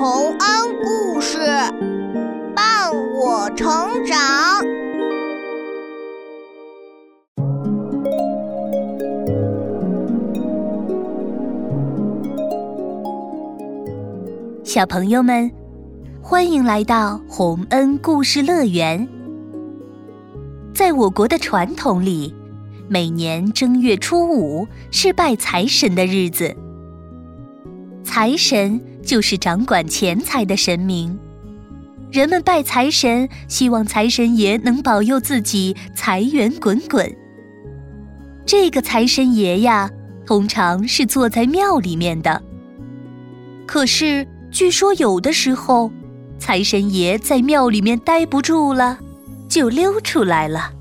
洪恩故事伴我成长。小朋友们，欢迎来到洪恩故事乐园。在我国的传统里，每年正月初五是拜财神的日子。财神就是掌管钱财的神明，人们拜财神，希望财神爷能保佑自己财源滚滚。这个财神爷呀，通常是坐在庙里面的。可是，据说有的时候，财神爷在庙里面待不住了，就溜出来了。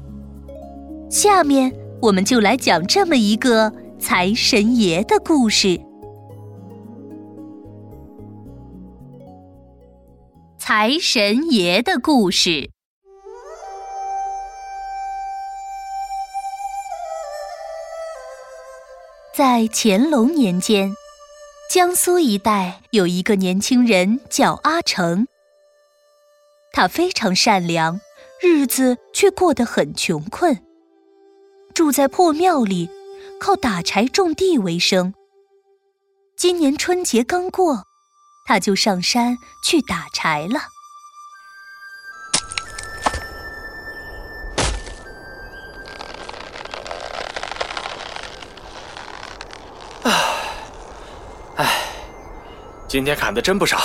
下面，我们就来讲这么一个财神爷的故事。财神爷的故事，在乾隆年间，江苏一带有一个年轻人叫阿成。他非常善良，日子却过得很穷困，住在破庙里，靠打柴种地为生。今年春节刚过。他就上山去打柴了。唉，今天砍的真不少，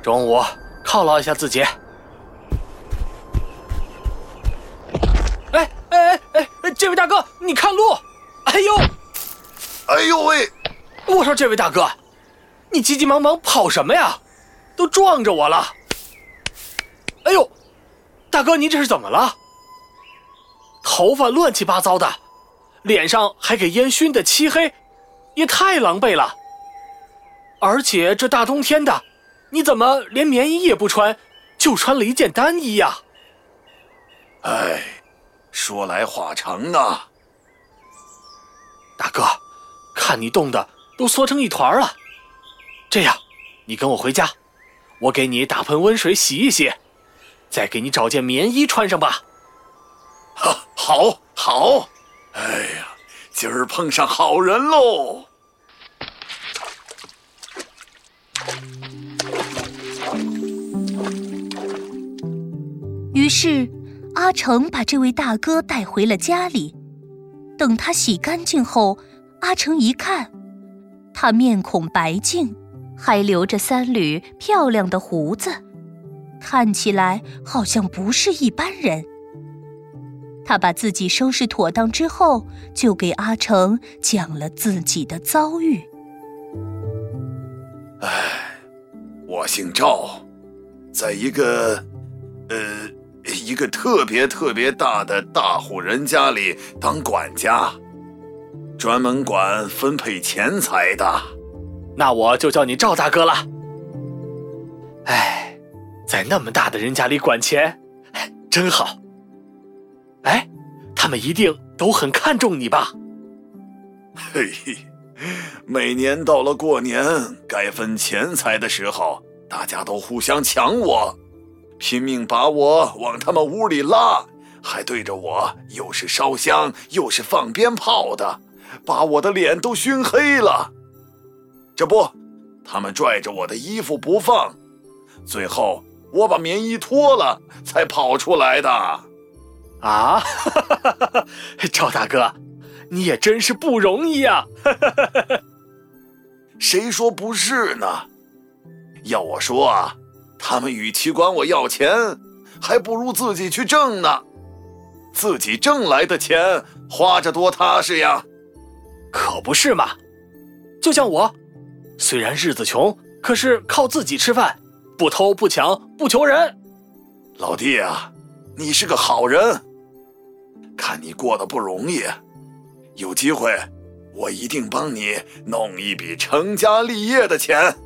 中午犒劳一下自己。哎哎哎哎！这位大哥，你看路！哎呦，哎呦喂！我说这位大哥。你急急忙忙跑什么呀？都撞着我了！哎呦，大哥，您这是怎么了？头发乱七八糟的，脸上还给烟熏的漆黑，也太狼狈了。而且这大冬天的，你怎么连棉衣也不穿，就穿了一件单衣呀？哎，说来话长啊。大哥，看你冻得都缩成一团了。这样，你跟我回家，我给你打盆温水洗一洗，再给你找件棉衣穿上吧。哈，好，好。哎呀，今儿碰上好人喽！于是，阿成把这位大哥带回了家里。等他洗干净后，阿成一看，他面孔白净。还留着三缕漂亮的胡子，看起来好像不是一般人。他把自己收拾妥当之后，就给阿成讲了自己的遭遇。唉，我姓赵，在一个，呃，一个特别特别大的大户人家里当管家，专门管分配钱财的。那我就叫你赵大哥了。哎，在那么大的人家里管钱，真好。哎，他们一定都很看重你吧？嘿嘿，每年到了过年该分钱财的时候，大家都互相抢我，拼命把我往他们屋里拉，还对着我又是烧香又是放鞭炮的，把我的脸都熏黑了。这不，他们拽着我的衣服不放，最后我把棉衣脱了才跑出来的。啊，赵大哥，你也真是不容易呀！谁说不是呢？要我说啊，他们与其管我要钱，还不如自己去挣呢。自己挣来的钱花着多踏实呀！可不是嘛，就像我。虽然日子穷，可是靠自己吃饭，不偷不抢不求人。老弟啊，你是个好人，看你过得不容易，有机会我一定帮你弄一笔成家立业的钱。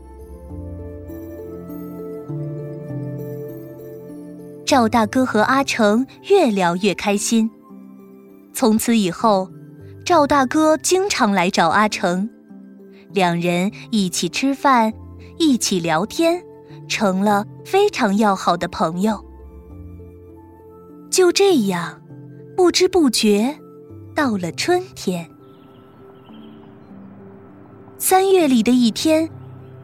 赵大哥和阿成越聊越开心，从此以后，赵大哥经常来找阿成。两人一起吃饭，一起聊天，成了非常要好的朋友。就这样，不知不觉，到了春天。三月里的一天，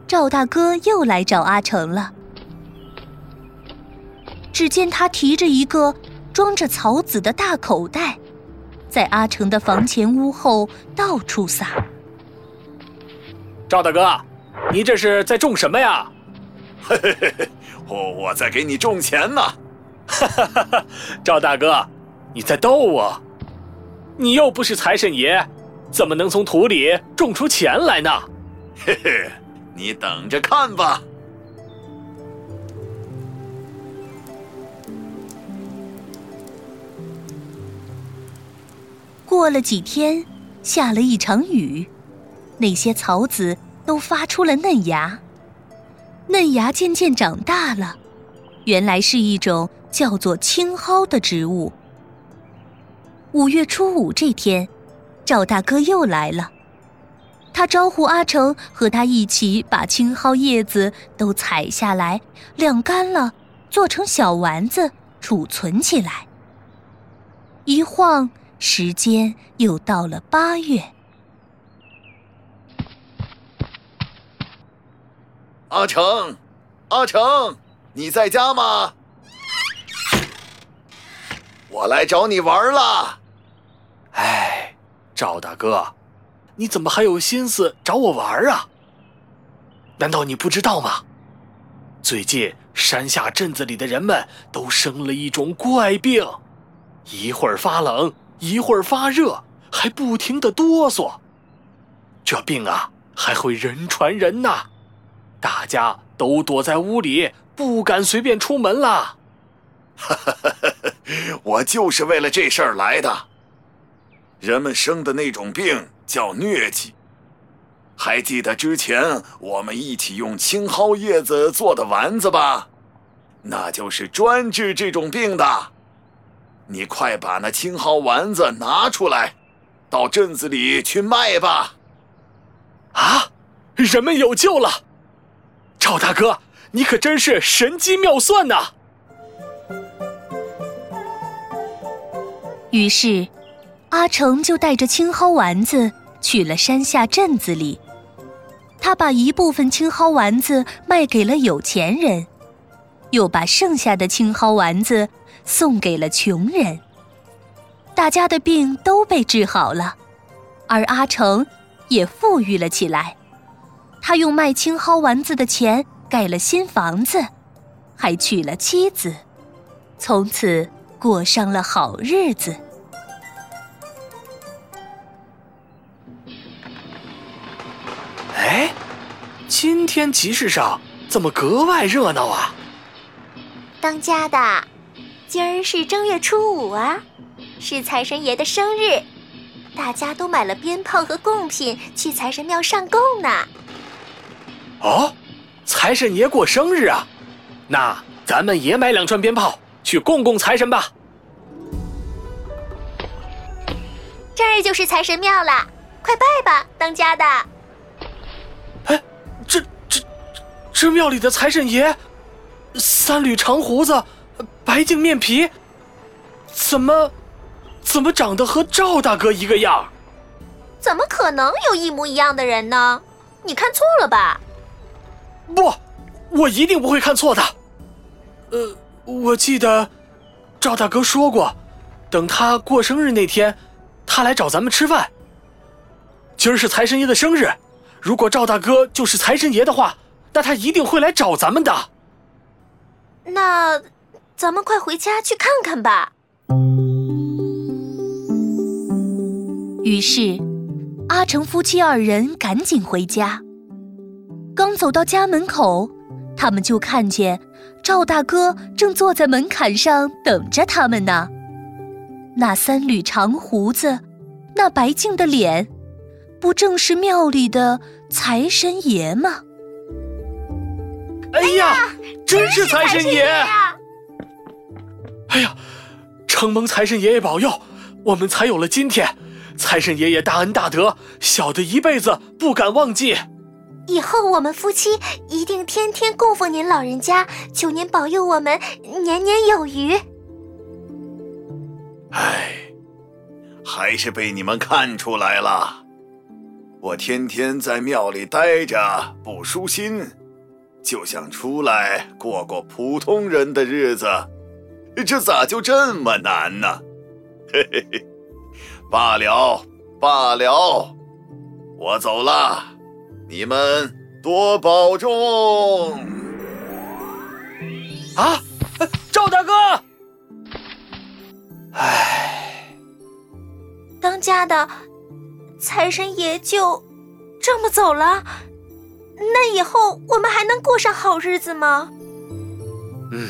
赵大哥又来找阿成了。只见他提着一个装着草籽的大口袋，在阿成的房前屋后到处撒。赵大哥，你这是在种什么呀？嘿嘿嘿嘿，我我在给你种钱呢。哈哈哈哈！赵大哥，你在逗我？你又不是财神爷，怎么能从土里种出钱来呢？嘿嘿，你等着看吧。过了几天，下了一场雨，那些草籽都发出了嫩芽。嫩芽渐渐长大了，原来是一种叫做青蒿的植物。五月初五这天，赵大哥又来了，他招呼阿成和他一起把青蒿叶子都采下来，晾干了，做成小丸子储存起来。一晃。时间又到了八月，阿成，阿成，你在家吗？我来找你玩了。哎，赵大哥，你怎么还有心思找我玩啊？难道你不知道吗？最近山下镇子里的人们都生了一种怪病，一会儿发冷。一会儿发热，还不停的哆嗦，这病啊还会人传人呐！大家都躲在屋里，不敢随便出门了。我就是为了这事儿来的。人们生的那种病叫疟疾，还记得之前我们一起用青蒿叶子做的丸子吧？那就是专治这种病的。你快把那青蒿丸子拿出来，到镇子里去卖吧。啊，人们有救了！赵大哥，你可真是神机妙算呐！于是，阿成就带着青蒿丸子去了山下镇子里。他把一部分青蒿丸子卖给了有钱人，又把剩下的青蒿丸子。送给了穷人，大家的病都被治好了，而阿成也富裕了起来。他用卖青蒿丸子的钱盖了新房子，还娶了妻子，从此过上了好日子。哎，今天集市上怎么格外热闹啊？当家的。今儿是正月初五啊，是财神爷的生日，大家都买了鞭炮和贡品去财神庙上供呢。哦，财神爷过生日啊，那咱们也买两串鞭炮去供供财神吧。这儿就是财神庙了，快拜吧，当家的。哎，这这这庙里的财神爷，三缕长胡子。白净面皮，怎么，怎么长得和赵大哥一个样？怎么可能有一模一样的人呢？你看错了吧？不，我一定不会看错的。呃，我记得赵大哥说过，等他过生日那天，他来找咱们吃饭。今儿是财神爷的生日，如果赵大哥就是财神爷的话，那他一定会来找咱们的。那。咱们快回家去看看吧。于是，阿成夫妻二人赶紧回家。刚走到家门口，他们就看见赵大哥正坐在门槛上等着他们呢。那三缕长胡子，那白净的脸，不正是庙里的财神爷吗？哎呀，真是财神爷！哎呀，承蒙财神爷爷保佑，我们才有了今天。财神爷爷大恩大德，小的一辈子不敢忘记。以后我们夫妻一定天天供奉您老人家，求您保佑我们年年有余。唉，还是被你们看出来了。我天天在庙里待着不舒心，就想出来过过普通人的日子，这咋就这么难呢？嘿嘿嘿，罢了罢了，我走了。你们多保重！啊，赵大哥！唉，当家的财神爷就这么走了，那以后我们还能过上好日子吗？嗯，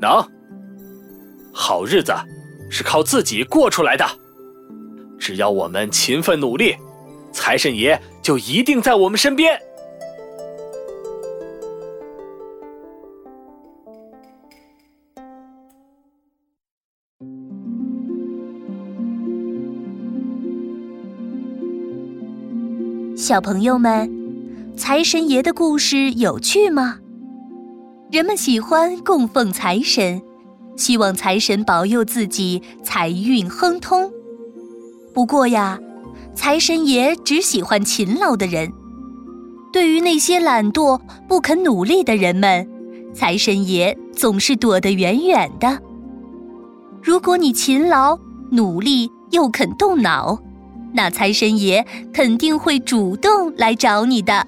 能。好日子是靠自己过出来的，只要我们勤奋努力。财神爷就一定在我们身边。小朋友们，财神爷的故事有趣吗？人们喜欢供奉财神，希望财神保佑自己财运亨通。不过呀。财神爷只喜欢勤劳的人，对于那些懒惰不肯努力的人们，财神爷总是躲得远远的。如果你勤劳、努力又肯动脑，那财神爷肯定会主动来找你的。